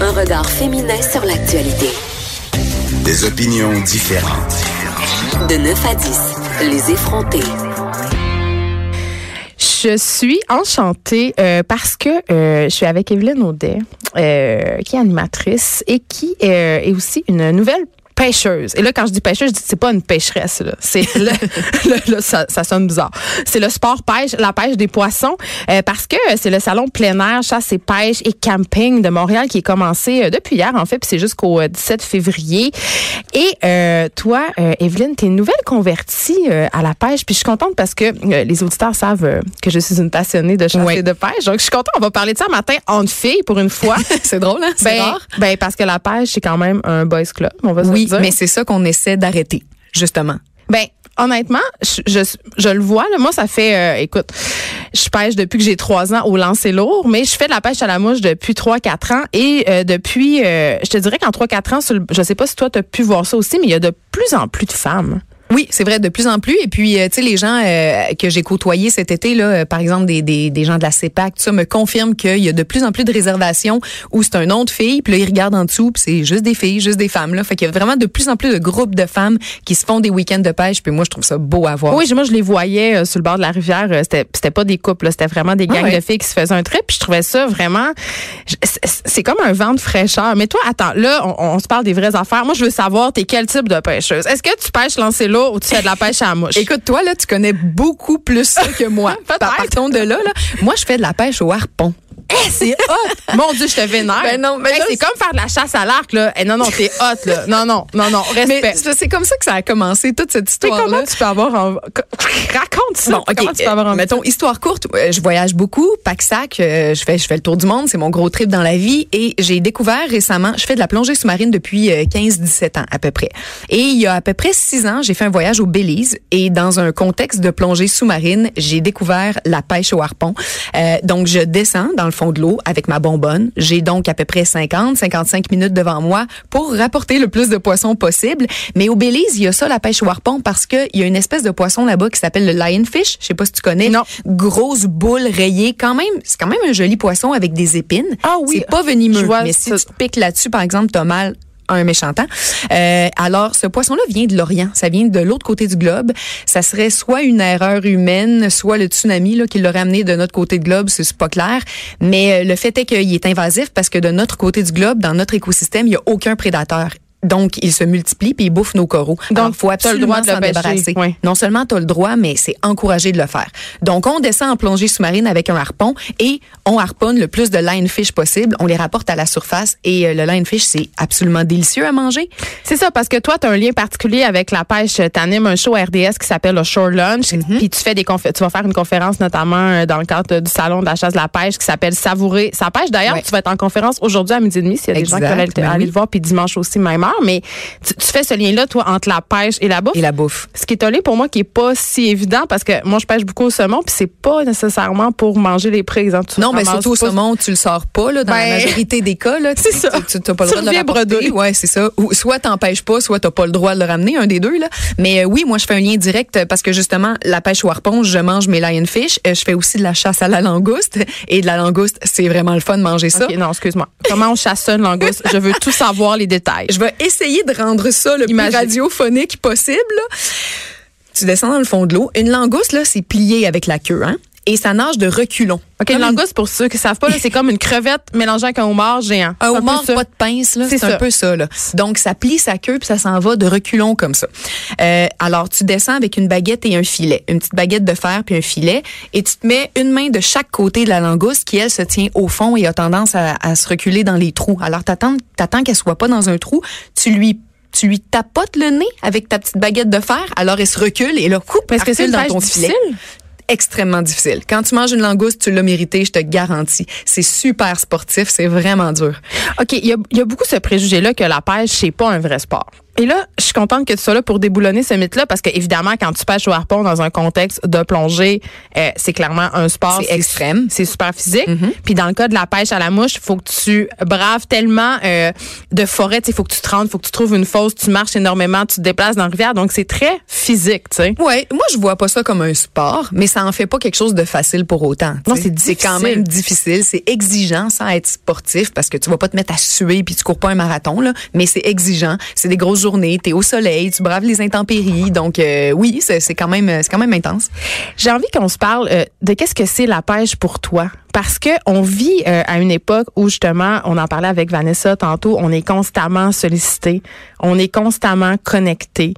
Un regard féminin sur l'actualité. Des opinions différentes. De 9 à 10, les effrontés. Je suis enchantée euh, parce que euh, je suis avec Evelyne Audet, euh, qui est animatrice et qui euh, est aussi une nouvelle pêcheuse. Et là, quand je dis pêcheuse, je dis c'est pas une pêcheresse. Là. C'est le, le- là, ça, ça sonne bizarre. C'est le sport pêche, la pêche des poissons, euh, parce que c'est le salon plein air, chasse et pêche et camping de Montréal qui est commencé euh, depuis hier en fait, puis c'est jusqu'au euh, 17 février. Et euh, toi, euh, Evelyne, t'es une nouvelle convertie euh, à la pêche, puis je suis contente parce que euh, les auditeurs savent euh, que je suis une passionnée de chasse Oui. et de pêche. Donc je suis contente. On va parler de ça matin entre filles pour une fois. c'est drôle, hein? C'est Ben, rare. ben, parce que la pêche, c'est quand même un boys club, on va Oui, dire? mais c'est ça qu'on essaie d'arrêter, justement. Ben, honnêtement, je, je, je le vois. Là. Moi, ça fait, euh, écoute, je pêche depuis que j'ai trois ans au lancer lourd, mais je fais de la pêche à la mouche depuis trois, quatre ans. Et euh, depuis, euh, je te dirais qu'en trois, quatre ans, sur le- je sais pas si toi, tu as pu voir ça aussi, mais il y a de plus en plus de femmes. Oui, c'est vrai, de plus en plus. Et puis, euh, tu sais, les gens euh, que j'ai côtoyés cet été, là, euh, par exemple, des, des, des gens de la CEPAC, tout ça, me confirment qu'il y a de plus en plus de réservations où c'est un nom de filles, puis là, ils regardent en dessous, puis c'est juste des filles, juste des femmes. Là. Fait qu'il y a vraiment de plus en plus de groupes de femmes qui se font des week-ends de pêche, puis moi, je trouve ça beau à voir. Oui, moi, je les voyais sur le bord de la rivière. C'était, c'était pas des couples, là, c'était vraiment des gangs Ah ouais. de filles qui se faisaient un trip. Puis je trouvais ça vraiment. c'est- comme un vent de fraîcheur. Mais toi, attends, là, on, on se parle des vraies affaires. Moi, je veux savoir, t'es quel type de pêcheuse? Est-ce que tu pêches lancer ou tu fais de la pêche à la mouche? Écoute, toi, là, tu connais beaucoup plus ça que moi. Partons de là, là. Moi, je fais de la pêche au harpon. Eh, c'est hot! Mon Dieu, je te vénère. Ben non, mais Hey, là, c'est comme faire de la chasse à l'arc, là. Eh, non, non, t'es hot, là. Non, non, non, non. Respect. c'est comme ça que ça a commencé, toute cette histoire-là. comment tu peux avoir en... Raconte ça. Bon, ok. Comment tu peux avoir euh, envie mettons histoire courte. euh, Je voyage beaucoup, pack-sac. euh, Je fais, je fais le tour du monde. C'est mon gros trip dans la vie. Et j'ai découvert récemment. Je fais de la plongée sous-marine depuis euh, 15-17 ans à peu près. Et il y a à peu près 6 ans, j'ai fait un voyage au Belize. Et dans un contexte de plongée sous-marine, j'ai découvert la pêche au harpon. Euh, donc je descends dans le fond de l'eau avec ma bonbonne. J'ai donc à peu près 50-55 minutes devant moi pour rapporter le plus de poissons possible. Mais au Belize, il y a ça la pêche au harpon parce que il y a une espèce de poisson là-bas qui s'appelle le lionfish. Je sais pas si tu connais. Non. Grosse boule rayée. Quand même, c'est quand même un joli poisson avec des épines. Ah oui. C'est pas venimeux. Mais si ça. tu te piques là-dessus, par exemple, t'as mal un méchant temps. Euh, alors, ce poisson-là vient de l'Orient. Ça vient de l'autre côté du globe. Ça serait soit une erreur humaine, soit le tsunami là, qui l'aurait amené de notre côté du globe. C'est pas clair. Mais euh, le fait est qu'il est invasif parce que de notre côté du globe, dans notre écosystème, il y a aucun prédateur. Donc, il se multiplie puis il bouffe nos coraux. Donc, Donc, faut absolument droit de le s'en débarrasser. Oui. Non seulement tu as le droit, mais c'est encouragé de le faire. Donc, on descend en plongée sous-marine avec un harpon et on harponne le plus de lionfish possible. On les rapporte à la surface et euh, le lionfish, c'est absolument délicieux à manger. C'est ça, parce que toi, tu as un lien particulier avec la pêche. Tu animes un show RDS qui s'appelle le Shore Lunch. Puis tu fais des tu vas faire une conférence notamment euh, dans le cadre du salon de la chasse de la pêche qui s'appelle Savourer sa pêche. D'ailleurs, tu vas être en conférence aujourd'hui à midi et demi s'il y a des gens qui veulent aller, ben aller oui. le voir, puis dimanche aussi, même heure. Mais tu, tu fais ce lien-là, toi, entre la pêche et la bouffe? Et la bouffe. Ce qui est tollé pour moi, qui est pas si évident, parce que moi, je pêche beaucoup au saumon, puis c'est pas nécessairement pour manger les prises. Tu Non, mais surtout au saumon, tu le sors pas là, dans Ben, la majorité des cas. là. c'est ça. Tu n'as pas le droit de le rapporter. Ouais, c'est ça. Ou soit t'empêches pas, soit t'as pas le droit de le ramener, un des deux. là. Mais euh, oui, moi, je fais un lien direct parce que justement, la pêche au harpon, je mange mes lionfish. Euh, je fais aussi de la chasse à la langouste. Et de la langouste, c'est vraiment le fun de manger ça. Non, excuse-moi. Comment on chasse une langouste? Je veux tout savoir les détails. Je vais essayer de rendre ça le Imagine. plus radiophonique possible. là. Tu descends dans le fond de l'eau. Une langouste, là, c'est plié avec la queue, hein? Et ça nage de reculons. OK, une langouste, pour ceux qui savent pas, là, c'est comme une crevette mélangée avec un homard géant. Un homard, pas de pince, là. C'est un peu ça, là. Donc, ça plie sa queue puis ça s'en va de reculons comme ça. Euh, alors, tu descends avec une baguette et un filet. Une petite baguette de fer puis un filet. Et tu te mets une main de chaque côté de la langouste qui, elle, se tient au fond et a tendance à, à se reculer dans les trous. Alors, t'attends, t'attends qu'elle soit pas dans un trou. Tu lui tu lui tapotes le nez avec ta petite baguette de fer, alors elle se recule et là, coupe, Parce que c'est dans ton difficile. filet extrêmement difficile. Quand tu manges une langouste, tu l'as mérité, je te garantis. C'est super sportif, c'est vraiment dur. OK, il y a, y a beaucoup ce préjugé-là que la pêche, c'est pas un vrai sport. Et là, je suis contente que tu sois là pour déboulonner ce mythe-là parce que évidemment, quand tu pêches au harpon dans un contexte de plongée, euh, c'est clairement un sport. C'est extrême. C'est super physique. Puis dans le cas de la pêche à la mouche, faut que tu braves tellement euh, de forêt. Il faut que tu te rendes, faut que tu trouves une fosse, tu marches énormément, tu te déplaces dans la rivière. Donc, c'est très physique, tu sais. Ouais, moi je vois pas ça comme un sport, mais ça en fait pas quelque chose de facile pour autant. Non, sais. c'est quand même difficile, c'est exigeant sans être sportif parce que tu vas pas te mettre à suer puis tu cours pas un marathon là, mais c'est exigeant, c'est des grosses journées, tu es au soleil, tu braves les intempéries, donc euh, oui, c'est quand même c'est quand même intense. J'ai envie qu'on se parle euh, de qu'est-ce que c'est la pêche pour toi? Parce que on vit euh, à une époque où justement, on en parlait avec Vanessa tantôt, on est constamment sollicité, on est constamment connecté.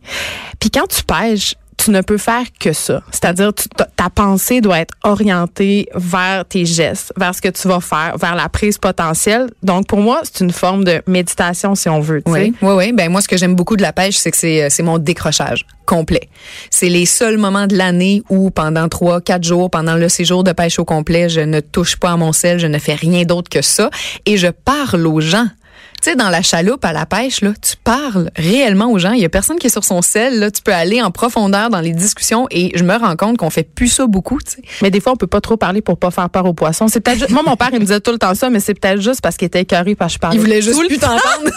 Puis quand tu pêches, tu ne peux faire que ça. C'est-à-dire, ta, pensée doit être orientée vers tes gestes, vers ce que tu vas faire, vers la prise potentielle. Donc, pour moi, c'est une forme de méditation, si on veut. Oui, oui, oui. Ben moi, ce que j'aime beaucoup de la pêche, c'est que euh, c'est mon décrochage complet. C'est les seuls moments de l'année où, pendant trois, quatre jours, pendant le séjour de pêche au complet, je ne touche pas à mon sel, je ne fais rien d'autre que ça, et je parle aux gens. Tu sais, dans la chaloupe à la pêche, là, tu parles réellement aux gens. Il y a personne qui est sur son sel. Là, tu peux aller en profondeur dans les discussions et je me rends compte qu'on fait plus ça beaucoup. Mais des fois, on peut pas trop parler pour pas faire peur aux poissons. C'est peut-être moi mon père il me disait tout le temps ça, mais c'est peut-être juste parce qu'il était écœuré parce que je parlais. Il voulait juste plus t'entendre.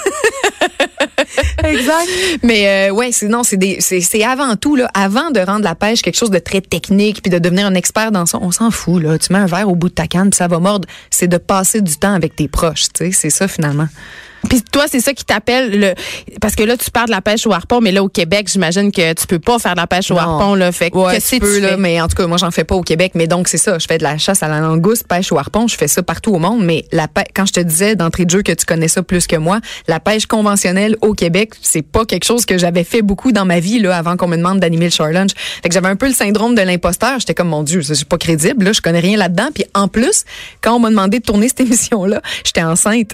Exact. Mais euh, ouais, c'est non, c'est c'est avant tout là, avant de rendre la pêche quelque chose de très technique puis de devenir un expert dans ça, on s'en fout là. Tu mets un verre au bout de ta canne puis ça va mordre. C'est de passer du temps avec tes proches, tu sais, c'est ça finalement. Puis toi, c'est ça qui t'appelle le parce que là tu parles de la pêche au harpon, mais là au Québec, j'imagine que tu peux pas faire de la pêche au Non. harpon là. Fait que Ouais, qu'est-ce tu que peux, tu là, mais en tout cas, moi, j'en fais pas au Québec. Mais donc, c'est ça. Je fais de la chasse à la langouste, pêche au harpon. Je fais ça partout au monde. Mais la quand je te disais d'entrée de jeu que tu connais ça plus que moi, la pêche conventionnelle au Québec, c'est pas quelque chose que j'avais fait beaucoup dans ma vie, là, avant qu'on me demande d'animer le Lunch. Fait que j'avais un peu le syndrome de l'imposteur. J'étais comme, mon Dieu, c'est pas crédible, là. Je connais rien là-dedans. Puis en plus, quand on m'a demandé de tourner cette émission-là, j'étais enceinte.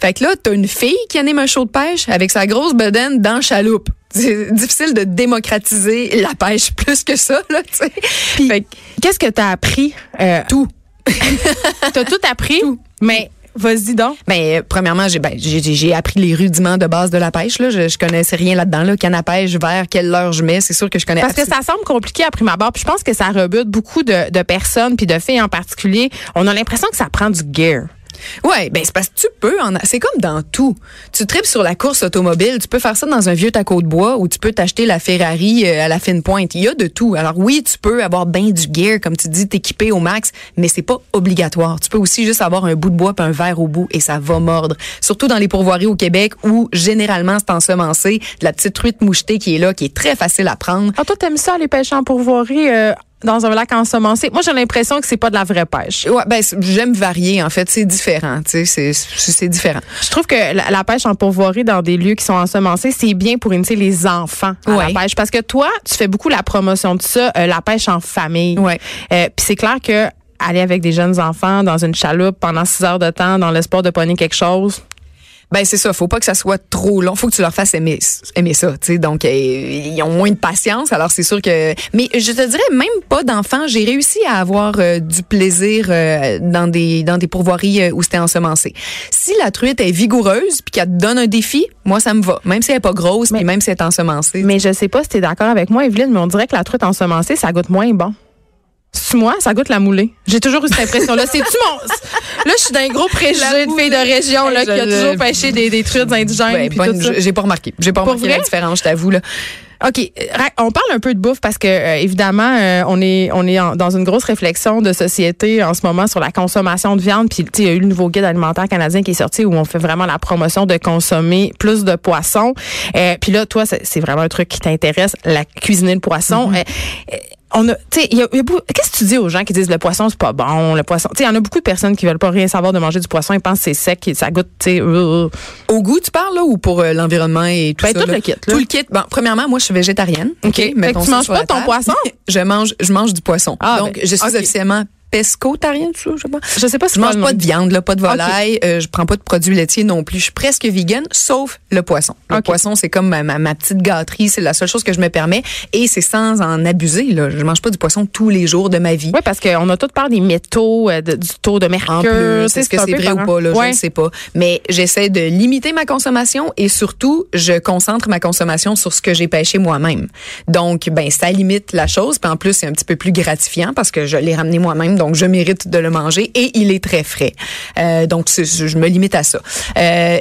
Fait que là, t'as une fille qui anime un show de pêche avec sa grosse bedaine dans chaloupe. C'est difficile de démocratiser la pêche plus que ça, là, tu sais. Fait que- Qu'est-ce que t'as appris Euh, tout. T'as tout appris, mais vas-y donc. Ben, euh, premièrement, j'ai ben, j'ai appris les rudiments de base de la pêche. Là. Je, je connaissais rien là-dedans. Là. Canne à pêche, vers quelle heure je mets. C'est sûr que je connais Parce que ça semble compliqué à prime abord. Puis je pense que ça rebute beaucoup de, de personnes, puis de filles en particulier. On a l'impression que ça prend du gear. Ouais, ben c'est parce que tu peux en c'est comme dans tout. Tu tripes sur la course automobile, tu peux faire ça dans un vieux taco de bois ou tu peux t'acheter la Ferrari euh, à la fine pointe. Il y a de tout. Alors oui, tu peux avoir bien du gear comme tu dis, t'équiper au max, mais c'est pas obligatoire. Tu peux aussi juste avoir un bout de bois puis un verre au bout et ça va mordre. Surtout dans les pourvoiries au Québec où généralement c'est ensemencé, de la petite truite mouchetée qui est là qui est très facile à prendre. Ah, toi, t'aimes ça, les pêches en pourvoirie euh, dans un lac ensemencé? Moi, j'ai l'impression que c'est pas de la vraie pêche. Ouais, ben j'aime varier en fait, c'est différent, tu sais, c'est différent. Je trouve que la, la pêche en pourvoirie dans des lieux qui sont ensemencés, c'est bien pour initier les enfants à Ouais. la pêche. Parce que toi, tu fais beaucoup la promotion de ça, euh, la pêche en famille. Ouais. Euh, Puis c'est clair que aller avec des jeunes enfants dans une chaloupe pendant six heures de temps dans l'espoir de pogner quelque chose, Ben c'est ça, faut pas que ça soit trop long, faut que tu leur fasses aimer aimer ça, tu sais. Donc euh, ils ont moins de patience, alors c'est sûr que mais je te dirais même pas d'enfants, j'ai réussi à avoir euh, du plaisir euh, dans des dans des pourvoiries où c'était ensemencé. Si la truite est vigoureuse puis qu'elle te donne un défi, moi ça me va, même si elle est pas grosse puis même si elle est ensemencée. Mais je sais pas si tu es d'accord avec moi, Evelyne, mais on dirait que la truite ensemencée, ça goûte moins bon. C'est moi, ça goûte la moulée. J'ai toujours eu cette impression-là. C'est-tu mon. Là, je suis d'un gros préjugé de filles de région là, qui a toujours pêché des, des truites indigènes Ouais, j'ai pas remarqué, j'ai pas remarqué la différence, je t'avoue là. OK, euh, on parle un peu de bouffe parce que euh, évidemment euh, on est on est en- dans une grosse réflexion de société en ce moment sur la consommation de viande puis tu sais, il y a eu le nouveau guide alimentaire canadien qui est sorti où on fait vraiment la promotion de consommer plus de poissons. Euh, puis là toi c'est vraiment un truc qui t'intéresse la cuisiner le poisson. Euh, euh, on a, tu sais, il y a, il y a beaucoup- qu'est-ce que tu dis aux gens qui disent le poisson c'est pas bon, le poisson, tu sais, il y en a beaucoup de personnes qui veulent pas rien savoir de manger du poisson, ils pensent que c'est sec, et ça goûte, tu sais, euh, Au goût, tu parles là ou pour euh, l'environnement et tout Ben, ça tout là? le kit, là. Tout le kit. Bon, premièrement, moi je suis végétarienne. OK. Fait que tu manges pas ton table. poisson? je mange je mange du poisson. Ah, Donc ben, je suis OK. officiellement pesco, t'as rien dessus, je sais pas. Je sais pas si Je mange pas de viande, là, pas de volaille, euh, je prends pas de produits laitiers non plus. Je suis presque vegan, sauf le poisson. Le poisson, c'est comme ma, ma- ma petite gâterie, c'est la seule chose que je me permets, et c'est sans en abuser. Là. Je mange pas du poisson tous les jours de ma vie. Oui, parce qu'on a tout peur des métaux, euh, de- du taux de mercure. Est-ce que c'est vrai ou pas, là, Ouais. je ne sais pas. Mais j'essaie de limiter ma consommation et surtout, je concentre ma consommation sur ce que j'ai pêché moi-même. Donc, ben, ça limite la chose. Puis en plus, c'est un petit peu plus gratifiant parce que je l'ai ramené moi-même, donc je mérite de le manger et il est très frais. Euh, donc, c'est- je me limite à ça. Euh,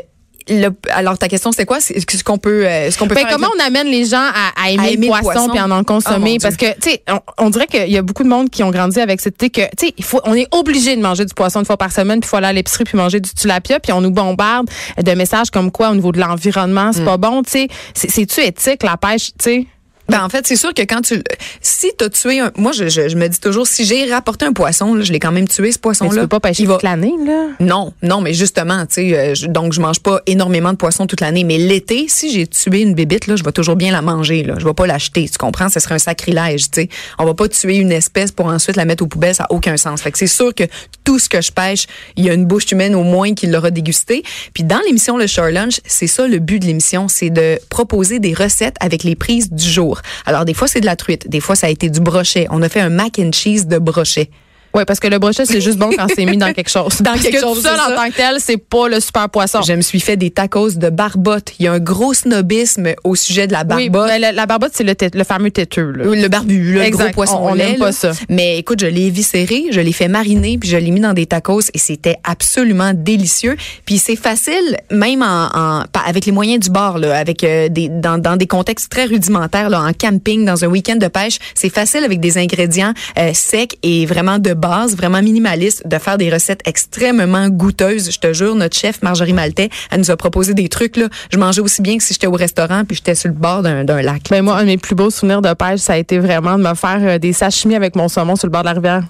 le- alors ta question c'était quoi? C'est ce qu'on peut euh, ce qu'on peut Ben, faire comment on amène les gens à, à aimer, À aimer le poisson, puis à en Oh, consommer mon parce que tu sais on, on dirait qu'il y a beaucoup de monde qui ont grandi avec cette idée que tu sais il faut on est obligé de manger du poisson une fois par semaine puis il faut aller à l'épicerie puis manger du tilapia puis on nous bombarde de messages comme quoi au niveau de l'environnement Mm. c'est pas bon tu sais c'est c'est-tu éthique la pêche tu sais? Ben en fait, c'est sûr que quand tu si tu as tué un moi je, je, je me dis toujours si j'ai rapporté un poisson, là, je l'ai quand même tué ce poisson mais là. tu peux pas pêcher il va toute l'année là Non, non, mais justement, tu sais, euh, donc je mange pas énormément de poissons toute l'année, mais l'été, si j'ai tué une bébite là, je vais toujours bien la manger là, je vais pas l'acheter, tu comprends? Ce serait un sacrilège, tu sais. On va pas tuer une espèce pour ensuite la mettre aux poubelles, ça a aucun sens. Fait que c'est sûr que tout ce que je pêche, il y a une bouche humaine au moins qui l'aura dégusté. Puis dans l'émission Le Shore Lunch, c'est ça le but de l'émission, c'est de proposer des recettes avec les prises du jour. Alors des fois c'est de la truite, des fois ça a été du brochet. On a fait un mac and cheese de brochet. Oui, parce que le brochet, c'est juste bon quand c'est mis dans quelque chose. Dans Parce quelque que chose, tout seul c'est en ça. tant que tel, c'est pas le super poisson. Je me suis fait des tacos de barbotte. Il y a un gros snobisme au sujet de la Oui, barbotte. ben, la, la barbotte, c'est le, le fameux têteux. Là. Oui, Le barbu, le Exact. gros poisson On- on lait, aime pas ça. Mais écoute, je l'ai éviscéré, je l'ai fait mariner, puis je l'ai mis dans des tacos et c'était absolument délicieux. Puis c'est facile, même en, en- avec les moyens du bord, là, avec euh, des dans, dans des contextes très rudimentaires, là, en camping, dans un week-end de pêche, c'est facile avec des ingrédients euh, secs et vraiment de base, vraiment minimalistes, de faire des recettes extrêmement goûteuses. Je te jure, notre chef Marjorie Maltais, elle nous a proposé des trucs là. Je mangeais aussi bien que si j'étais au restaurant puis j'étais sur le bord d'un lac. Ben moi, un de mes plus beaux souvenirs de pêche, ça a été vraiment de me faire euh, des sashimi avec mon saumon sur le bord de la rivière.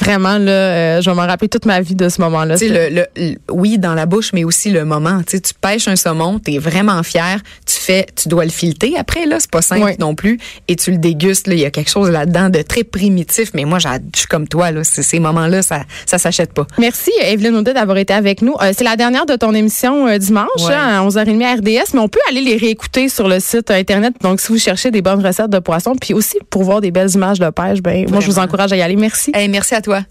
Vraiment, là, euh, je vais m'en rappeler toute ma vie de ce moment-là. Tu sais, le, le- le- oui, dans la bouche, mais aussi le moment. Tu pêches un saumon, tu es vraiment fier, tu fais, tu dois le fileter après, là, c'est pas simple Oui. non plus, et tu le dégustes, là, il y a quelque chose là-dedans de très primitif, mais moi, je suis comme toi, là, ces moments-là, ça, ça s'achète pas. Merci, Evelyne Audet, d'avoir été avec nous. Euh, c'est la dernière de ton émission euh, dimanche, Ouais. hein, à 11h30 à RDS, mais on peut aller les réécouter sur le site euh, Internet. Donc, si vous cherchez des bonnes recettes de poissons, puis aussi pour voir des belles images de pêche, ben, moi, je vous encourage à y aller. Merci. Hey, merci à toi.